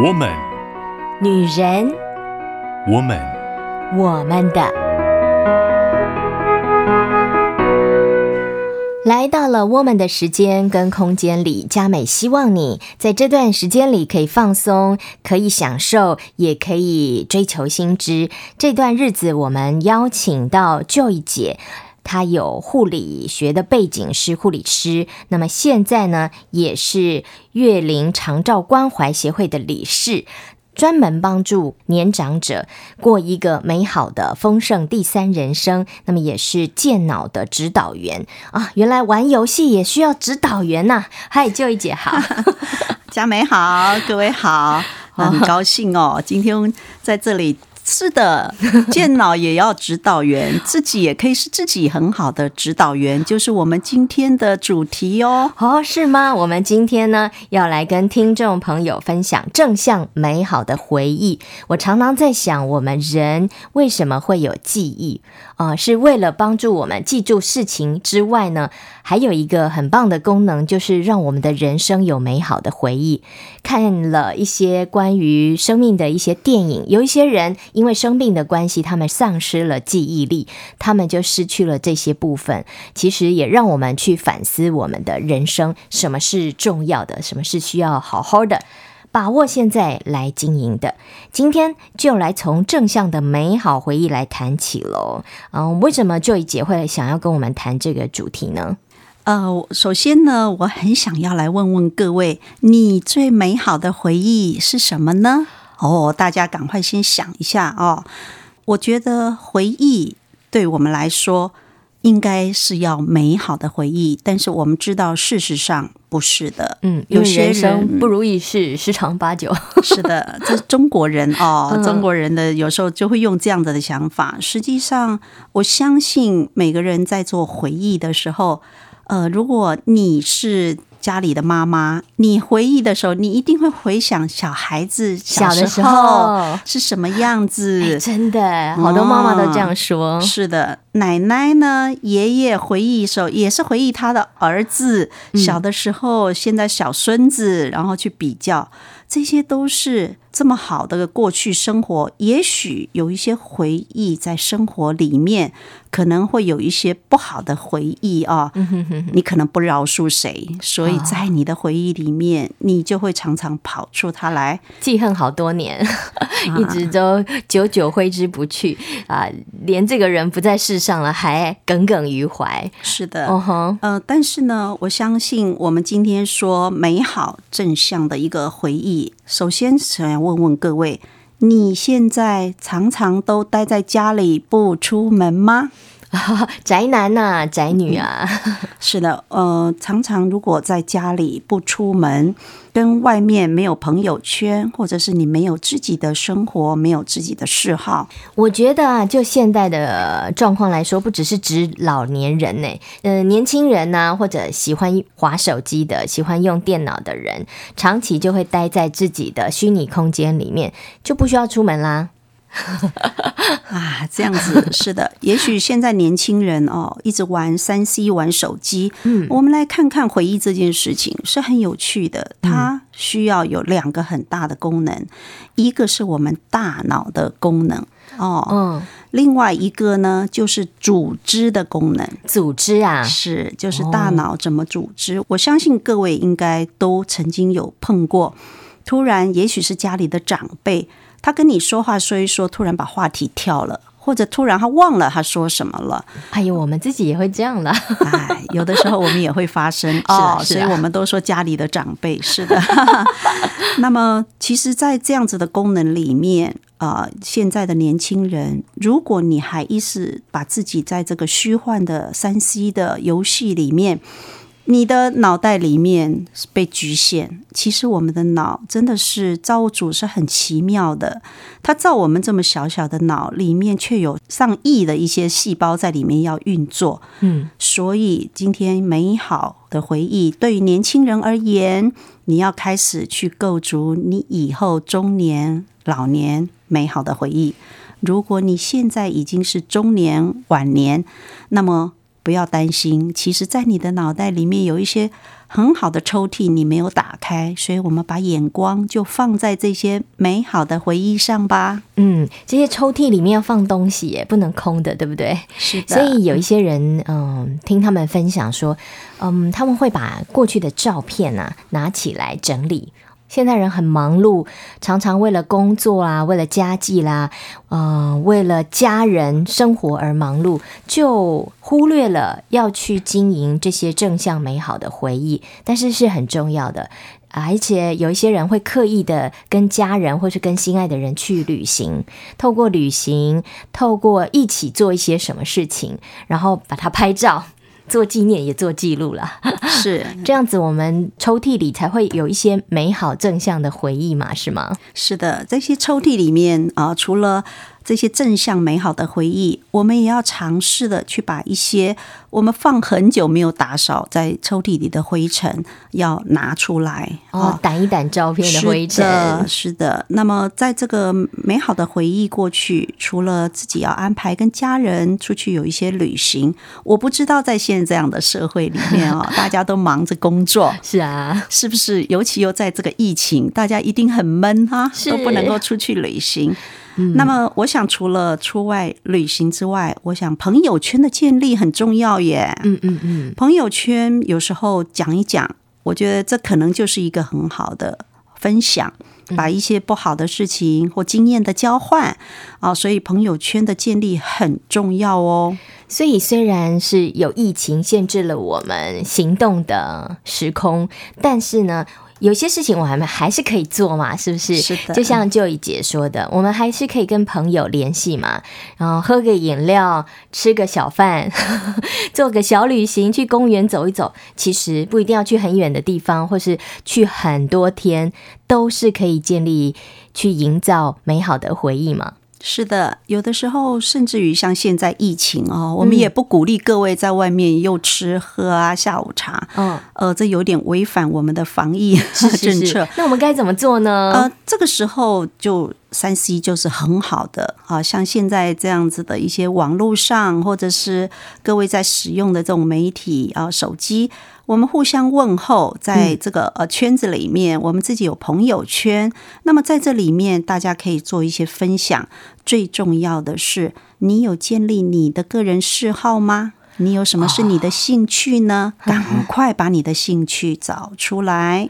我们，女人，我们，我们的，来到了我们的时间跟空间里，佳美希望你在这段时间里可以放松，可以享受，也可以追求新知。这段日子，我们邀请到 Joy 姐。他有护理学的背景，是护理师。那么现在呢，也是月龄长照关怀协会的理事，专门帮助年长者过一个美好的丰盛第三人生。那么也是健脑的指导员啊！原来玩游戏也需要指导员呐、啊！嗨，Joy 姐好，佳美好，各位好，很高兴哦，今天在这里。是的，健脑也要指导员，自己也可以是自己很好的指导员，就是我们今天的主题哦。哦，是吗？我们今天呢，要来跟听众朋友分享正向美好的回忆。我常常在想，我们人为什么会有记忆？啊、是为了帮助我们记住事情之外呢，还有一个很棒的功能，就是让我们的人生有美好的回忆。看了一些关于生命的一些电影，有一些人因为生病的关系，他们丧失了记忆力，他们就失去了这些部分。其实也让我们去反思我们的人生，什么是重要的，什么是需要好好的把握现在来经营的。今天就来从正向的美好回忆来谈起喽。嗯，为什么 Joy 姐会想要跟我们谈这个主题呢？呃，首先呢，我很想要来问问各位，你最美好的回忆是什么呢？哦，大家赶快先想一下哦。我觉得回忆对我们来说应该是要美好的回忆，但是我们知道事实上不是的。嗯，有些人不如意事十常八九。是的，这是中国人哦，中国人的有时候就会用这样子的想法。实际上，我相信每个人在做回忆的时候。呃，如果你是家里的妈妈，你回忆的时候，你一定会回想小孩子小的时候是什么样子。哎、真的，好多妈妈都这样说。哦、是的，奶奶呢，爷爷回忆的时候也是回忆他的儿子小的时候，嗯、现在小孙子，然后去比较。这些都是这么好的过去生活，也许有一些回忆在生活里面，可能会有一些不好的回忆啊。你可能不饶恕谁，所以在你的回忆里面，你就会常常跑出他来，记恨好多年，一直都久久挥之不去啊！连这个人不在世上了，还耿耿于怀。是的，嗯哼，呃，但是呢，我相信我们今天说美好正向的一个回忆。首先，想要问问各位，你现在常常都待在家里不出门吗？宅男呐、啊，宅女啊，是的，呃，常常如果在家里不出门，跟外面没有朋友圈，或者是你没有自己的生活，没有自己的嗜好，我觉得啊，就现代的状况来说，不只是指老年人呢，呃，年轻人呐、啊，或者喜欢划手机的、喜欢用电脑的人，长期就会待在自己的虚拟空间里面，就不需要出门啦。啊，这样子是的，也许现在年轻人哦，一直玩三 C 玩手机。嗯，我们来看看回忆这件事情是很有趣的。它需要有两个很大的功能，一个是我们大脑的功能哦，嗯，另外一个呢就是组织的功能。组织啊，是就是大脑怎么组织？我相信各位应该都曾经有碰过，突然也许是家里的长辈。他跟你说话说一说，突然把话题跳了，或者突然他忘了他说什么了。哎呦，我们自己也会这样的。哎，有的时候我们也会发生 哦，所以我们都说家里的长辈是的。那么，其实，在这样子的功能里面啊，呃，现在的年轻人，如果你还一直把自己在这个虚幻的三 C 的游戏里面。你的脑袋里面被局限，其实我们的脑真的是造物主是很奇妙的，他造我们这么小小的脑里面，却有上亿的一些细胞在里面要运作。嗯，所以今天美好的回忆对于年轻人而言，你要开始去构筑你以后中年、老年美好的回忆。如果你现在已经是中年、晚年，那么。不要担心，其实，在你的脑袋里面有一些很好的抽屉，你没有打开，所以我们把眼光就放在这些美好的回忆上吧。嗯，这些抽屉里面要放东西耶，不能空的，对不对？是的。所以有一些人，嗯，听他们分享说，嗯，他们会把过去的照片啊拿起来整理。现在人很忙碌，常常为了工作啊，为了家计啦，嗯、呃，为了家人生活而忙碌，就忽略了要去经营这些正向美好的回忆。但是是很重要的，而且有一些人会刻意的跟家人或是跟心爱的人去旅行，透过旅行，透过一起做一些什么事情，然后把它拍照。做纪念也做记录了，是 这样子，我们抽屉里才会有一些美好正向的回忆嘛，是吗？是的，这些抽屉里面啊，除了这些正向美好的回忆，我们也要尝试的去把一些我们放很久没有打扫在抽屉里的灰尘要拿出来哦，掸一掸照片的灰尘。是的，是的。那么在这个美好的回忆过去，除了自己要安排跟家人出去有一些旅行，我不知道在现在这样的社会里面啊，大家都忙着工作，是啊，是不是？尤其又在这个疫情，大家一定很闷哈，都不能够出去旅行。那么，我想除了出外旅行之外，我想朋友圈的建立很重要耶。嗯嗯嗯，朋友圈有时候讲一讲，我觉得这可能就是一个很好的分享，把一些不好的事情或经验的交换啊，所以朋友圈的建立很重要哦。所以虽然是有疫情限制了我们行动的时空，但是呢。有些事情我们还是可以做嘛，是不是？是的。就像 Joy 姐说的，我们还是可以跟朋友联系嘛，然后喝个饮料，吃个小饭，做个小旅行，去公园走一走。其实不一定要去很远的地方，或是去很多天，都是可以建立、去营造美好的回忆嘛。是的，有的时候甚至于像现在疫情哦，我们也不鼓励各位在外面又吃喝啊下午茶，嗯，呃，这有点违反我们的防疫 政策。是是是，那我们该怎么做呢？呃，这个时候就。三 C 就是很好的，啊像现在这样子的一些网络上，或者是各位在使用的这种媒体啊，手机，我们互相问候，在这个呃圈子里面，我们自己有朋友圈，那么在这里面大家可以做一些分享。最重要的是，你有建立你的个人嗜好吗？你有什么是你的兴趣呢？赶快把你的兴趣找出来。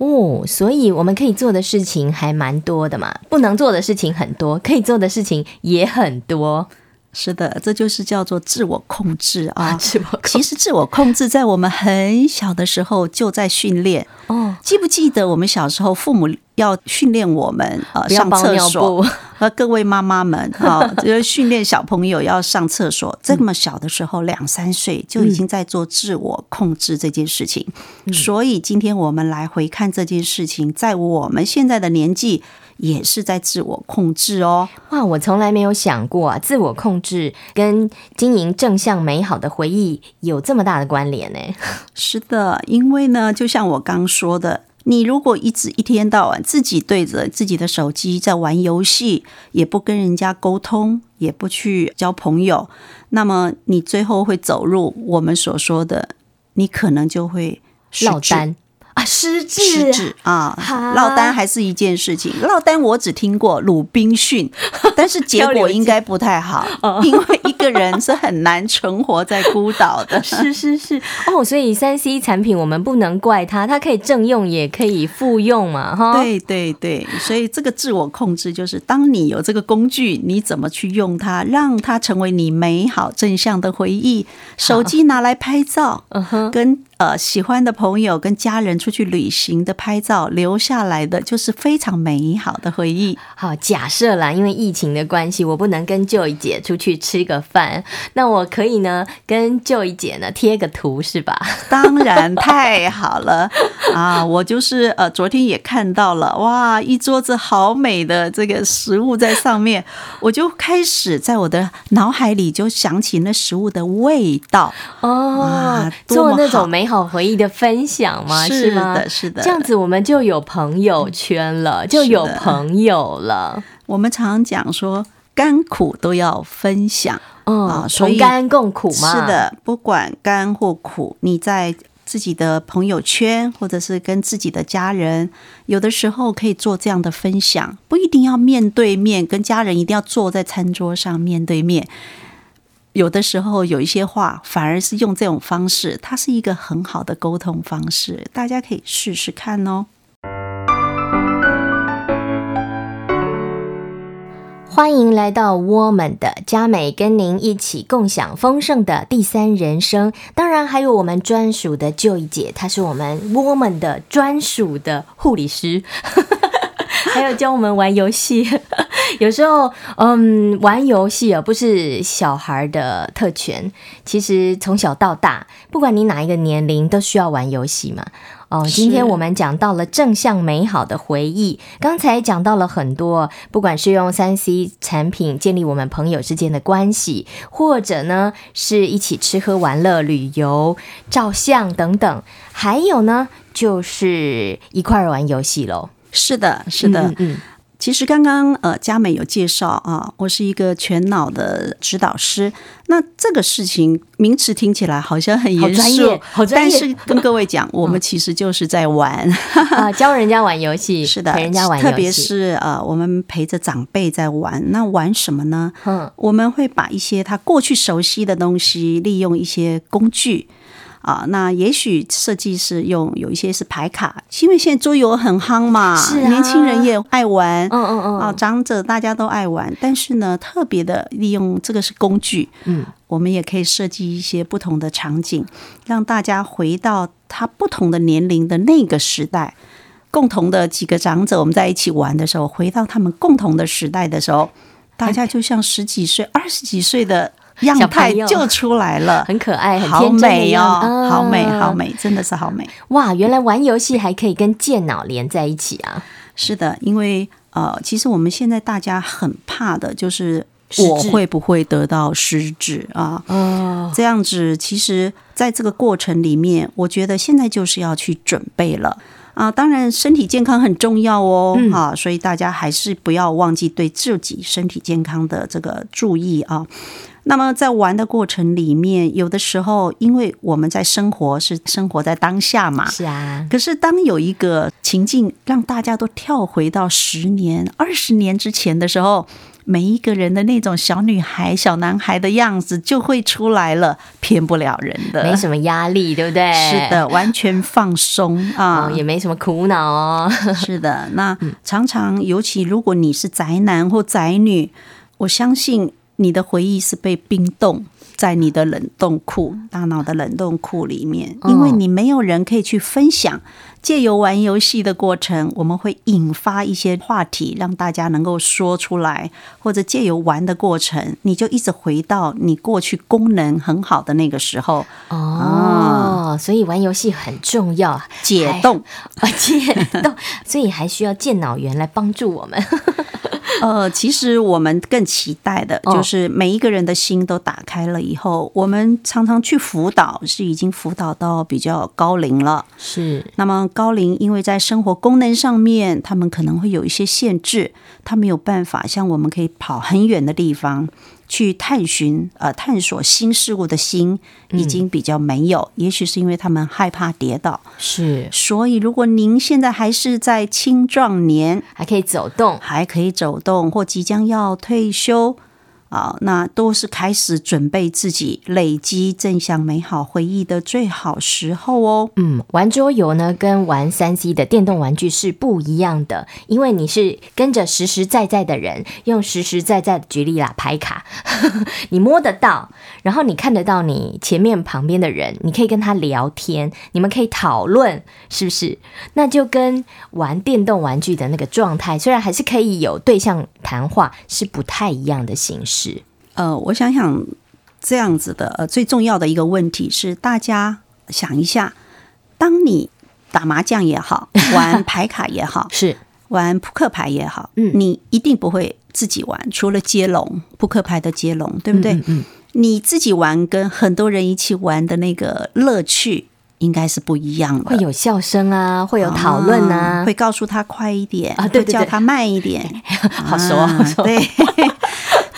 哦，所以我们可以做的事情还蛮多的嘛，不能做的事情很多，可以做的事情也很多。是的，这就是叫做自我控制啊。自我控制。其实自我控制在我们很小的时候就在训练。哦，记不记得我们小时候父母要训练我们呃上厕所？和各位妈妈们啊，就是训练小朋友要上厕所。这么小的时候，两三岁就已经在做自我控制这件事情。所以今天我们来回看这件事情，在我们现在的年纪。也是在自我控制哦。哇，我从来没有想过啊，自我控制跟经营正向美好的回忆有这么大的关联呢？是的，因为呢，就像我刚说的，你如果一直一天到晚自己对着自己的手机在玩游戏，也不跟人家沟通，也不去交朋友，那么你最后会走入我们所说的，你可能就会落单。啊，失智，失智啊！落单还是一件事情。落单我只听过鲁滨逊，但是结果应该不太好，因为一个人是很难存活在孤岛的。是是是哦，所以三 C 产品我们不能怪它，它可以正用也可以复用嘛，哈。对对对，所以这个自我控制就是，当你有这个工具，你怎么去用它，让它成为你美好正向的回忆。手机拿来拍照，嗯哼，跟。呃，喜欢的朋友跟家人出去旅行的拍照留下来的，就是非常美好的回忆。好，假设啦，因为疫情的关系，我不能跟 Joy 姐出去吃个饭，那我可以呢跟 Joy 姐呢贴个图，是吧？当然，太好了啊！我就是呃，昨天也看到了，哇，一桌子好美的这个食物在上面，我就开始在我的脑海里就想起那食物的味道哦，做那种美。好回忆的分享吗？是吗？是的，是的。这样子我们就有朋友圈了，就有朋友了。我们常常讲说，甘苦都要分享。哦，啊，同甘共苦嘛。是的，不管甘或苦，你在自己的朋友圈，或者是跟自己的家人，有的时候可以做这样的分享，不一定要面对面，跟家人一定要坐在餐桌上面对面。有的时候有一些话，反而是用这种方式，它是一个很好的沟通方式，大家可以试试看哦。欢迎来到我们的佳美，跟您一起共享丰盛的第三人生。当然，还有我们专属的 Joy 姐，她是我们我们的专属的护理师，还有教我们玩游戏。有时候，嗯，玩游戏啊，不是小孩的特权。其实从小到大，不管你哪一个年龄，都需要玩游戏嘛。哦，今天我们讲到了正向美好的回忆。刚才讲到了很多，不管是用三 C 产品建立我们朋友之间的关系，或者呢是一起吃喝玩乐、旅游、照相等等，还有呢就是一块儿玩游戏喽。是的，是的，嗯。嗯其实刚刚呃，佳美有介绍啊，我是一个全脑的指导师。那这个事情名词听起来好像很严肃，好专业，但是跟各位讲，我们其实就是在玩 啊，教人家玩游戏，是的，陪人家玩游戏，特别是呃，我们陪着长辈在玩。那玩什么呢？嗯，我们会把一些他过去熟悉的东西，利用一些工具。啊，那也许设计是用有一些是牌卡，因为现在桌游很夯嘛，是啊，年轻人也爱玩，嗯嗯嗯，啊，长者大家都爱玩，但是呢，特别的利用这个是工具，嗯，我们也可以设计一些不同的场景，让大家回到他不同的年龄的那个时代，共同的几个长者我们在一起玩的时候，回到他们共同的时代的时候，大家就像十几岁、二十几岁的。样态就出来了，很可爱，很好美哦，啊、好美，好美，真的是好美哇！原来玩游戏还可以跟健脑连在一起啊！是的，因为呃，其实我们现在大家很怕的就是我会不会得到失智啊？哦，这样子，其实在这个过程里面，我觉得现在就是要去准备了啊！当然，身体健康很重要哦，嗯、啊，所以大家还是不要忘记对自己身体健康的这个注意啊。那么在玩的过程里面，有的时候，因为我们在生活是生活在当下嘛，是啊。可是当有一个情境让大家都跳回到十年、二十年之前的时候，每一个人的那种小女孩、小男孩的样子就会出来了，骗不了人的，没什么压力，对不对？是的，完全放松啊、哦，也没什么苦恼哦。是的，那常常，尤其如果你是宅男或宅女，我相信。你的回忆是被冰冻在你的冷冻库，大脑的冷冻库里面，因为你没有人可以去分享。借由玩游戏的过程，我们会引发一些话题，让大家能够说出来，或者借由玩的过程，你就一直回到你过去功能很好的那个时候。哦，所以玩游戏很重要，解冻啊，解冻，所以还需要健脑员来帮助我们。呃，其实我们更期待的就是每一个人的心都打开了以后，我们常常去辅导，是已经辅导到比较高龄了。是，那么高龄因为在生活功能上面，他们可能会有一些限制，他没有办法像我们可以跑很远的地方。去探寻、呃探索新事物的心已经比较没有，嗯、也许是因为他们害怕跌倒。是，所以如果您现在还是在青壮年，还可以走动，还可以走动，或即将要退休。啊，那都是开始准备自己累积正向美好回忆的最好时候哦。嗯，玩桌游呢，跟玩三 C 的电动玩具是不一样的，因为你是跟着实实在在的人，用实实在在的举例啦，牌卡，你摸得到，然后你看得到你前面旁边的人，你可以跟他聊天，你们可以讨论，是不是？那就跟玩电动玩具的那个状态，虽然还是可以有对象谈话，是不太一样的形式。是，呃，我想想这样子的，呃，最重要的一个问题是，大家想一下，当你打麻将也好，玩 牌卡也好，是玩扑克牌也好，嗯，你一定不会自己玩，除了接龙，扑克牌的接龙，对不对？嗯，嗯，你自己玩跟很多人一起玩的那个乐趣应该是不一样的，会有笑声啊，会有讨论啊，啊，会告诉他快一点啊，对，对，对，叫他慢一点，好说好说，对。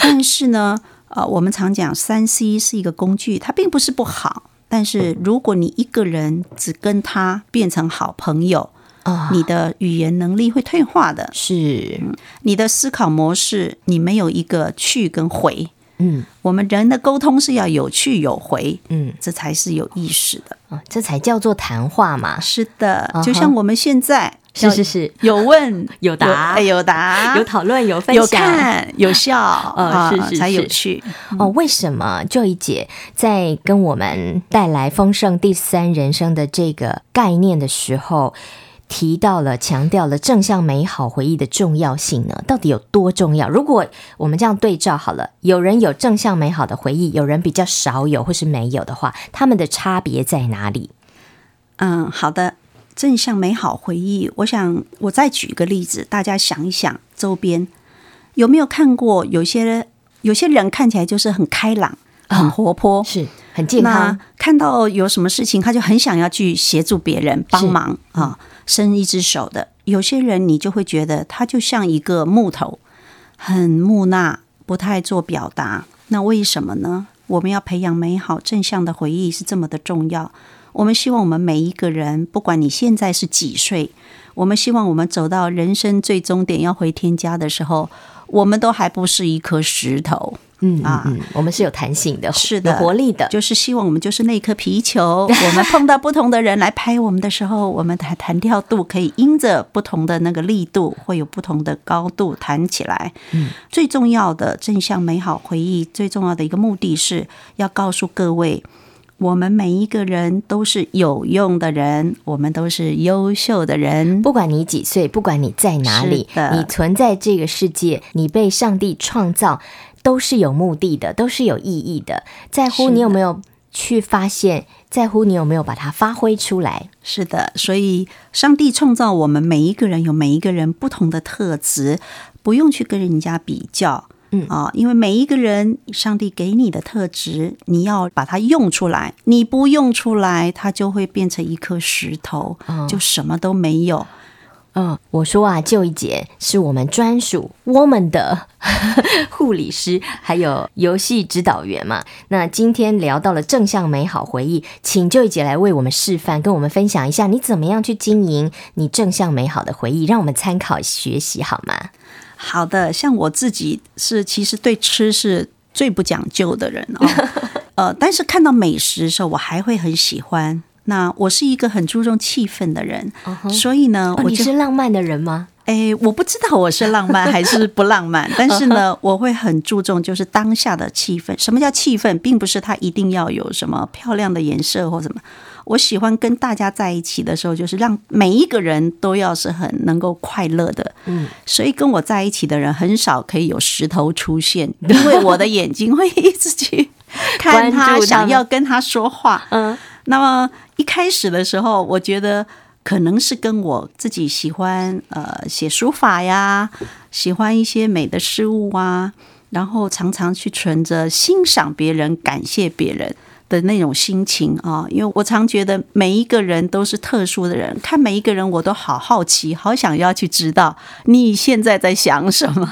但是呢，呃，我们常讲三 C 是一个工具，它并不是不好。但是如果你一个人只跟他变成好朋友，啊，你的语言能力会退化的。是，你的思考模式，你没有一个去跟回。嗯，我们人的沟通是要有去有回，嗯，这才是有意识的，哦，这才叫做谈话嘛。是的，就像我们现在，是是是，有问 有答，有答，有讨论，有分享，有看有笑，呃，是是才有趣。哦，为什么 Joy 姐在跟我们带来丰盛第三人生的这个概念的时候，提到了，强调了正向美好回忆的重要性呢？到底有多重要？如果我们这样对照好了，有人有正向美好的回忆，有人比较少有或是没有的话，他们的差别在哪里？嗯，好的，正向美好回忆，我想我再举一个例子，大家想一想，周边有没有看过有些有些人看起来就是很开朗、很活泼，哦、是很健康，看到有什么事情，他就很想要去协助别人帮忙啊。伸一只手的，有些人你就会觉得他就像一个木头，很木讷，不太做表达。那为什么呢？我们要培养美好正向的回忆是这么的重要。我们希望我们每一个人，不管你现在是几岁，我们希望我们走到人生最终点要回天家的时候，我们都还不是一颗石头。嗯啊嗯，我们是有弹性的，是的，有活力的，就是希望我们就是那颗皮球。我们碰到不同的人来拍我们的时候，我们的弹跳度可以因着不同的那个力度，会有不同的高度弹起来。嗯，最重要的正向美好回忆，最重要的一个目的是要告诉各位，我们每一个人都是有用的人，我们都是优秀的人。不管你几岁，不管你在哪里，你存在这个世界，你被上帝创造。都是有目的的，都是有意义的。在乎你有没有去发现，在乎你有没有把它发挥出来。是的，所以上帝创造我们每一个人，有每一个人不同的特质，不用去跟人家比较。嗯啊，因为每一个人，上帝给你的特质，你要把它用出来。你不用出来，它就会变成一颗石头，嗯、就什么都没有。嗯，我说啊，Joy 姐是我们专属我们的 护理师，还有游戏指导员嘛。那今天聊到了正向美好回忆，请 Joy 姐来为我们示范，跟我们分享一下你怎么样去经营你正向美好的回忆，让我们参考学习好吗？好的，像我自己是其实对吃是最不讲究的人哦，呃，但是看到美食的时候，我还会很喜欢。那我是一个很注重气氛的人，uh -huh. 所以呢，我、哦、你是浪漫的人吗？哎，我不知道我是浪漫还是不浪漫，但是呢，我会很注重就是当下的气氛。什么叫气氛？并不是它一定要有什么漂亮的颜色或什么。我喜欢跟大家在一起的时候，就是让每一个人都要是很能够快乐的。嗯，所以跟我在一起的人很少可以有石头出现，因为我的眼睛会一直去 看他，想要跟他说话。嗯。那么一开始的时候，我觉得可能是跟我自己喜欢呃写书法呀，喜欢一些美的事物啊，然后常常去存着欣赏别人、感谢别人的那种心情啊。因为我常觉得每一个人都是特殊的人，看每一个人我都好好奇，好想要去知道你现在在想什么。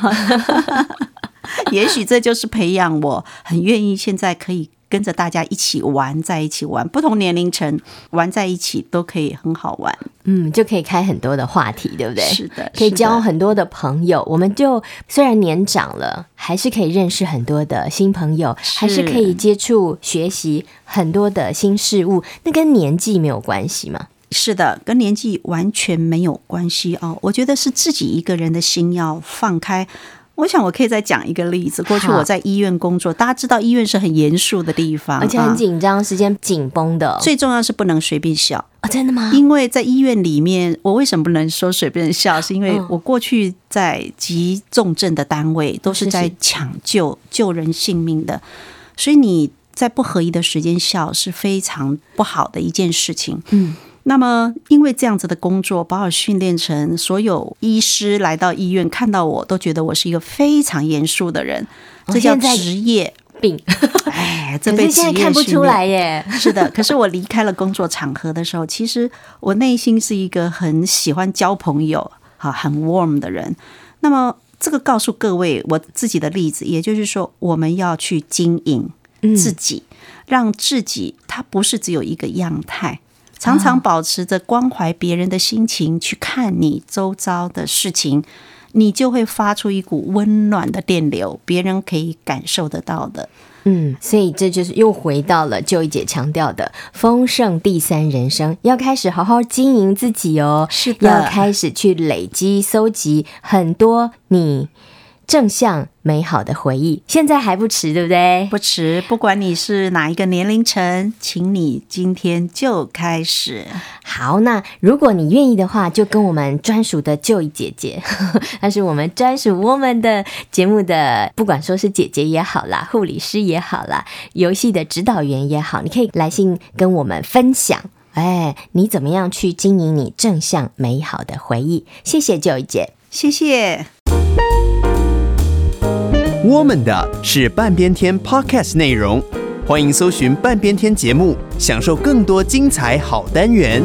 也许这就是培养我很愿意现在可以。跟着大家一起玩，在一起玩，不同年龄层玩在一起都可以很好玩，嗯，就可以开很多的话题，对不对？是的，可以交很多的朋友。我们就虽然年长了，还是可以认识很多的新朋友，还是可以接触学习很多的新事物。那跟年纪没有关系吗？是的，跟年纪完全没有关系哦。我觉得是自己一个人的心要放开。我想我可以再讲一个例子。过去我在医院工作，大家知道医院是很严肃的地方，而且很紧张，时间紧绷的。最重要是不能随便笑啊！真的吗？因为在医院里面，我为什么不能说随便笑？是因为我过去在急重症的单位，都是在抢救救人性命的，所以你在不合宜的时间笑是非常不好的一件事情。嗯。那么，因为这样子的工作，把我训练成所有医师来到医院看到我都觉得我是一个非常严肃的人，这叫职业病。哎，这被职业看不出来耶。是的，可是我离开了工作场合的时候，其实我内心是一个很喜欢交朋友、哈，很 warm 的人。那么这个告诉各位我自己的例子，也就是说，我们要去经营自己，嗯、让自己它不是只有一个样态，常常保持着关怀别人的心情去看你周遭的事情，你就会发出一股温暖的电流，别人可以感受得到的。嗯，所以这就是又回到了 Joy 姐强调的丰盛第三人生，要开始好好经营自己哦，是的，要开始去累积、搜集很多你。正向美好的回忆，现在还不迟，对不对？不迟，不管你是哪一个年龄层，请你今天就开始。好，那如果你愿意的话，就跟我们专属的 Joy 姐姐，那是我们专属我们的节目的，不管说是姐姐也好啦，护理师也好啦，游戏的指导员也好，你可以来信跟我们分享，哎，你怎么样去经营你正向美好的回忆？谢谢 Joy 姐，谢谢。我们的是半边天 Podcast 内容，欢迎搜寻半边天节目，享受更多精彩好单元。